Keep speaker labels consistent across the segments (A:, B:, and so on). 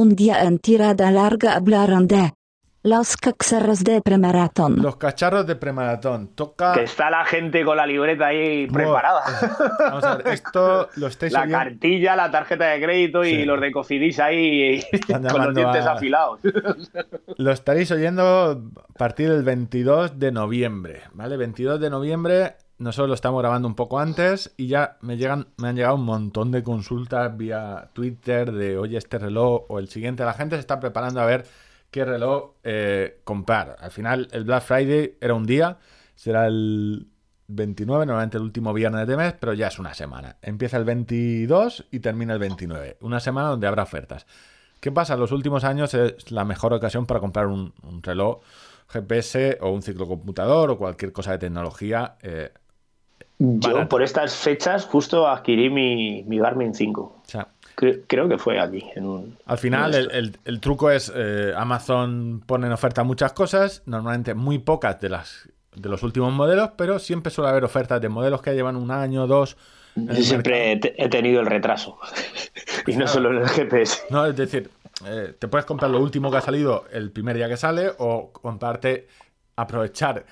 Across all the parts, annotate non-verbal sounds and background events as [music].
A: Un día en tirada larga hablaron de los cacharros de premaratón.
B: Los cacharros de premaratón. Toca.
C: Que está la gente con la libreta ahí preparada.
B: Vamos a ver, esto lo estáis [laughs]
C: La
B: oyendo-
C: cartilla, la tarjeta de crédito
B: Sí.
C: y los de Cofidis ahí [laughs] con los dientes
B: a-
C: afilados. [laughs]
B: Lo estaréis oyendo a partir del 22 de noviembre, ¿vale? 22 de noviembre, nosotros lo estamos grabando un poco antes y ya me llegan, me han llegado un montón de consultas vía Twitter de oye este reloj o el siguiente. La gente se está preparando a ver qué reloj eh, comprar. Al final el Black Friday era un día, será el 29, normalmente el último viernes de mes, pero ya es una semana. Empieza el 22 y termina el 29. Una semana donde habrá ofertas. ¿Qué pasa? Los últimos años es la mejor ocasión para comprar un, reloj GPS o un ciclocomputador o cualquier cosa de tecnología. eh,
C: Yo por estas fechas justo adquirí mi, mi Garmin 5.
B: o sea,
C: Cre- creo que fue aquí. En un,
B: al final
C: en
B: el, el- el truco es eh, Amazon pone en oferta muchas cosas, normalmente muy pocas de las de los últimos modelos, pero siempre suele haber ofertas de modelos que llevan un año, dos.
C: Yo siempre he tenido el retraso. [laughs] y no solo en el GPS.
B: No, es decir, eh, te puedes comprar lo último que ha salido el primer día que sale o comprarte, aprovechar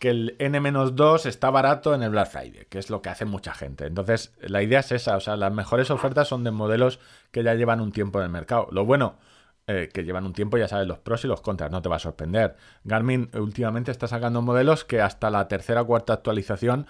B: que el N-2 está barato en el Black Friday, que es lo que hace mucha gente. Entonces, la idea es esa, o sea, las mejores ofertas son de modelos que ya llevan un tiempo en el mercado. Lo bueno, eh, que llevan un tiempo, ya sabes los pros y los contras, no te va a sorprender. Garmin eh, últimamente está sacando modelos que hasta la tercera o cuarta actualización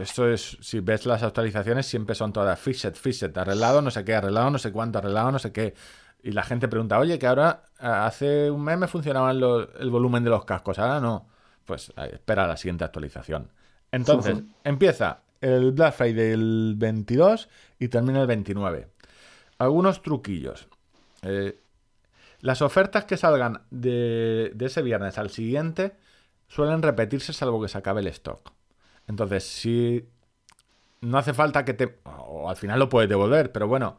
B: Esto es, si ves las actualizaciones, siempre son todas fixed, fixed, arreglado, no sé qué, arreglado, no sé cuánto, arreglado, no sé qué. Y la gente pregunta, oye, que ahora a- hace un mes me funcionaba lo- el volumen de los cascos, ahora no. Pues espera la siguiente actualización. Entonces, empieza el Black Friday el 22 y termina el 29. Algunos truquillos. Eh, las ofertas que salgan de, de ese viernes al siguiente suelen repetirse salvo que se acabe el stock. Entonces, si no hace falta que te... O al final lo puedes devolver, pero bueno,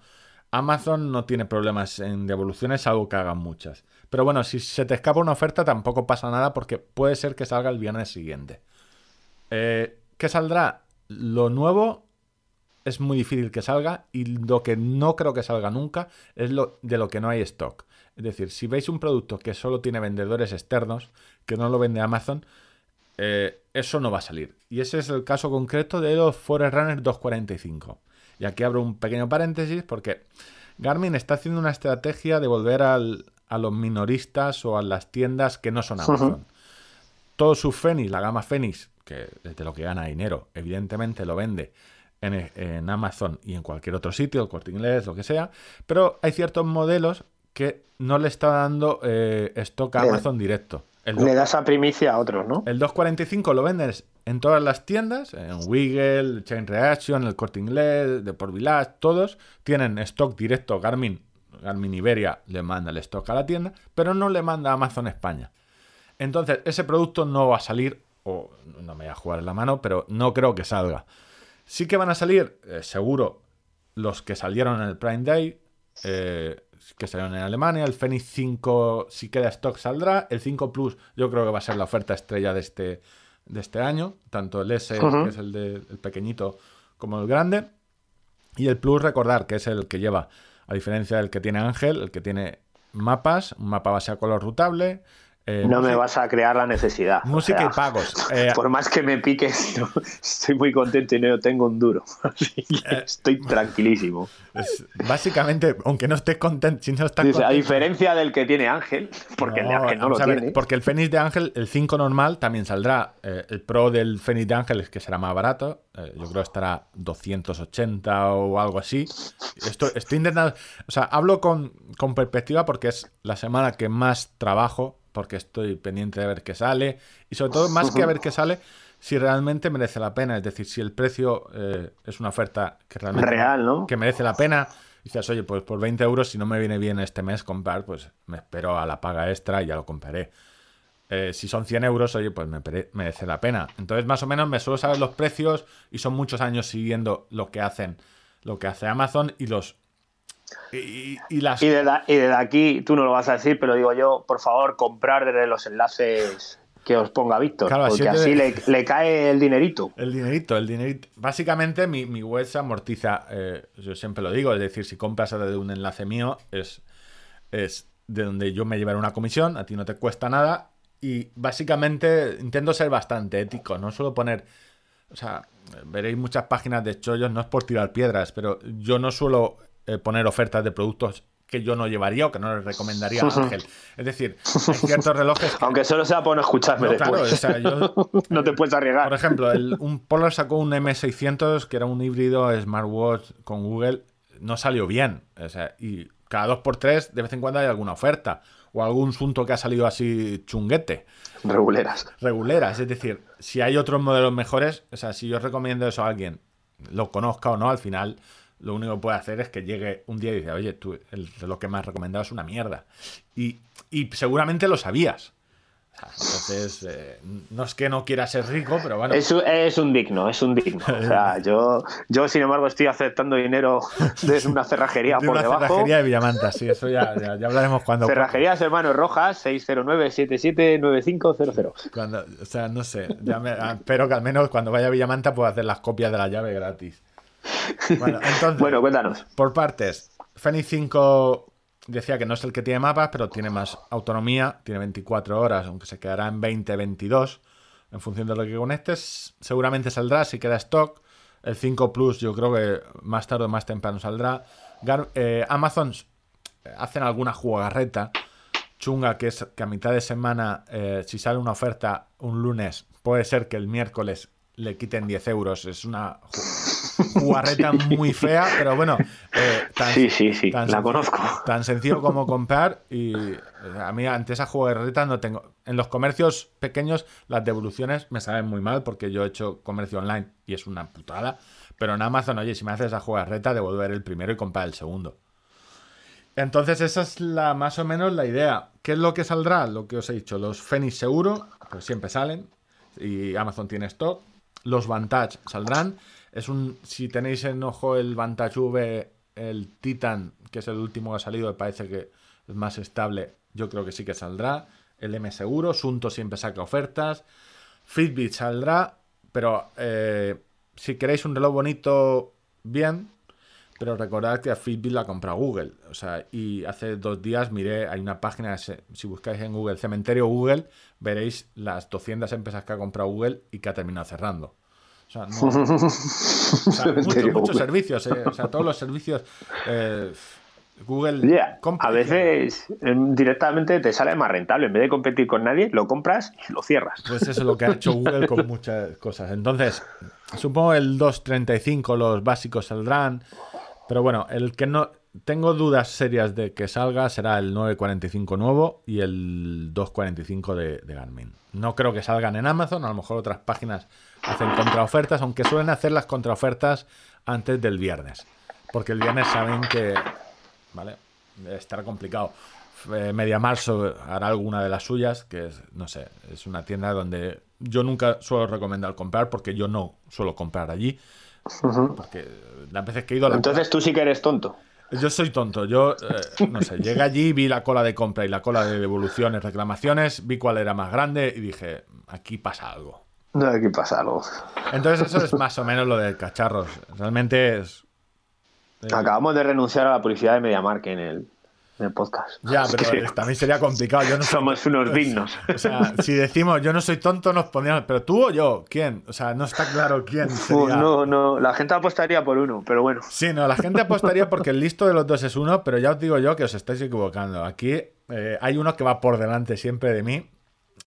B: Amazon no tiene problemas en devoluciones, salvo que hagan muchas. Pero bueno, si se te escapa una oferta tampoco pasa nada porque puede ser que salga el viernes siguiente. Eh, ¿Qué saldrá? Lo nuevo es muy difícil que salga y lo que no creo que salga nunca es lo de lo que no hay stock. Es decir, si veis un producto que solo tiene vendedores externos, que no lo vende Amazon, eh, eso no va a salir. Y ese es el caso concreto de los Forerunner 245. Y aquí abro un pequeño paréntesis porque Garmin está haciendo una estrategia de volver al- a los minoristas o a las tiendas que no son Amazon. Todo su Fenix, la gama Fenix, que es de lo que gana dinero, evidentemente lo vende en, en Amazon y en cualquier otro sitio, el corte inglés, lo que sea, pero hay ciertos modelos que no le está dando eh, stock a Amazon directo. El
C: Le das a primicia a otros, ¿no?
B: el 245 lo vendes en todas las tiendas, en Wiggle, Chain Reaction, el Corte Inglés, Deport Village, todos tienen stock directo Garmin. Garmin Iberia le manda el stock a la tienda, pero no le manda Amazon España. Entonces, ese producto no va a salir, o no me voy a jugar en la mano, pero no creo que salga. Sí que van a salir, eh, seguro, los que salieron en el Prime Day, eh, que salieron en Alemania. El Fenix 5, si queda stock, saldrá. El 5 Plus, yo creo que va a ser la oferta estrella de este, de este año. Tanto el S, que es el, de, el pequeñito, como el grande. Y el Plus, recordar que es el que lleva, a diferencia del que tiene Ángel, el que tiene mapas, un mapa base a color rutable. Eh,
C: No me vas a crear la necesidad. o
B: Música
C: sea,
B: y pagos. [laughs] Eh,
C: Por más que me piques, [laughs] no, estoy muy contento y no tengo un duro. [laughs] Así que
B: Eh,
C: estoy tranquilísimo.
B: es- básicamente, aunque no estés contento, si no estás
C: Dice, a
B: contento-
C: diferencia del que tiene Ángel, porque el de Ángel no lo
B: ver,
C: tiene.
B: Porque el Fenix de Ángel, el 5 normal, también saldrá. Eh, el Pro del Fenix de Ángel es que será más barato. Yo creo que estará 280 o algo así. Esto, estoy intentando. O sea, hablo con, con perspectiva porque es la semana que más trabajo, porque estoy pendiente de ver qué sale. Y sobre todo, más que a ver qué sale, si realmente merece la pena. Es decir, si el precio eh, es una oferta que realmente.
C: Real, ¿no?
B: Que merece la pena. Dices, oye, pues por 20 euros, si no me viene bien este mes comprar, pues me espero a la paga extra y ya lo compraré. Eh, si son 100 euros, oye, pues me merece la pena. Entonces, más o menos me suelo saber los precios y son muchos años siguiendo lo que hacen, lo que hace Amazon y los. Y, y- y las.
C: Y desde, y desde aquí, tú no lo vas a decir, pero digo yo, por favor, comprar desde los enlaces que os ponga Víctor,
B: Claro,
C: porque así le, le cae el dinerito.
B: El dinerito, el dinerito. Básicamente mi, mi web se amortiza, eh, yo siempre lo digo, es decir, si compras desde un enlace mío, es, es de donde yo me llevaré una comisión, a ti no te cuesta nada. Y básicamente intento ser bastante ético, no suelo poner. O sea, veréis muchas páginas de chollos, no es por tirar piedras, pero yo no suelo eh, poner ofertas de productos que yo no llevaría o que no les recomendaría a Ángel. Es decir, hay ciertos relojes. Que...
C: Aunque solo sea por no escucharme
B: No,
C: después.
B: claro, o sea, yo- [laughs]
C: no te puedes arriesgar.
B: Por ejemplo, el- un Polar sacó un M600 que era un híbrido smartwatch con Google. No salió bien. O sea, y cada dos por tres de vez en cuando hay alguna oferta. O algún asunto que ha salido así chunguete.
C: Reguleras.
B: Reguleras. Es decir, si hay otros modelos mejores, o sea, si yo recomiendo eso a alguien, lo conozca o no, al final lo único que puede hacer es que llegue un día y dice, oye, tú, el reloj que me has recomendado es una mierda. Y, y seguramente lo sabías. Entonces, eh, no es que no quiera ser rico, pero bueno.
C: Es, un- es un digno, es un digno. O sea, [laughs] yo, yo sin embargo, estoy aceptando dinero de [laughs] una cerrajería
B: de
C: por
B: una
C: debajo.
B: cerrajería de Villamanta, sí, eso ya, ya, ya hablaremos cuando. [laughs]
C: Cerrajerías Hermanos Rojas, 609-779500.
B: cuando o sea, no sé. ya me- ah, espero que al menos cuando vaya a Villamanta pueda hacer las copias de la llave gratis. Bueno, entonces.
C: Bueno, cuéntanos.
B: Por partes, Fenix 5 decía que no es el que tiene mapas, pero tiene más autonomía, tiene 24 horas, aunque se quedará en 20, 22, en función de lo que conectes. Seguramente saldrá si queda stock. El 5 Plus yo creo que más tarde o más temprano saldrá. Gar- eh, Amazon eh, hacen alguna jugarreta chunga que es que a mitad de semana, eh, si sale una oferta un lunes, puede ser que el miércoles le quiten 10 euros. Es una jugarreta [laughs] muy fea, pero bueno. eh, tan-
C: Sí, sí, sí, la
B: senc-
C: conozco.
B: Tan sencillo como comprar y eh, a mí ante esa jugarreta no tengo... En los comercios pequeños las devoluciones me saben muy mal porque yo he hecho comercio online y es una putada. Pero en Amazon, oye, si me haces esa jugarreta, devolver el primero y comprar el segundo. Entonces esa es la más o menos la idea. ¿Qué es lo que saldrá? Lo que os he dicho, los Fenix seguro, pues siempre salen y Amazon tiene stock. Los Vantage saldrán. Es un si tenéis en ojo el Vantage V, el Titan, que es el último que ha salido, parece que es más estable, yo creo que sí que saldrá. El M seguro, Sunto siempre saca ofertas. Fitbit saldrá, pero eh, si queréis un reloj bonito, bien, pero recordad que a Fitbit la compra Google. O sea, y hace dos días miré, hay una página, si buscáis en Google, Cementerio Google, veréis las 200 empresas que ha comprado Google y que ha terminado cerrando. O sea, no- o sea, [laughs] muchos, servicios, eh, o sea, todos los servicios. eh, Google
C: Yeah, A veces eh, directamente te sale más rentable. En vez de competir con nadie, lo compras y lo cierras.
B: Pues eso es lo que ha hecho Google con muchas cosas. Entonces, supongo el 2.35, los básicos saldrán. Pero bueno, el que no. Tengo dudas serias de que salga será el 945 nuevo y el 245 de, de Garmin. No creo que salgan en Amazon, a lo mejor otras páginas hacen contraofertas, aunque suelen hacer las contraofertas antes del viernes. Porque el viernes saben que. ¿Vale? Estará complicado. Eh, Media Marzo hará alguna de las suyas, que es, no sé, es una tienda donde yo nunca suelo recomendar comprar porque yo no suelo comprar allí. Porque las veces que he ido... la-
C: Entonces tú sí que eres tonto.
B: Yo soy tonto, yo eh, no sé, llegué allí, vi la cola de compra y la cola de devoluciones, reclamaciones, vi cuál era más grande y dije, aquí pasa algo.
C: No, aquí pasa algo.
B: Entonces eso es más o menos lo de cacharros. Realmente es... eh,
C: Acabamos de renunciar a la publicidad de MediaMark en el, el podcast.
B: ya,
C: Es
B: pero
C: que
B: también sería complicado. Yo no [laughs] soy-
C: somos unos dignos.
B: O sea, si decimos yo no soy tonto, nos pondríamos. Pero tú o yo, ¿quién? O sea, no está claro quién sería.
C: No, no, la gente apostaría por uno, pero bueno.
B: Sí, no, la gente apostaría porque el listo de los dos es uno, pero ya os digo yo que os estáis equivocando. Aquí eh, hay uno que va por delante siempre de mí,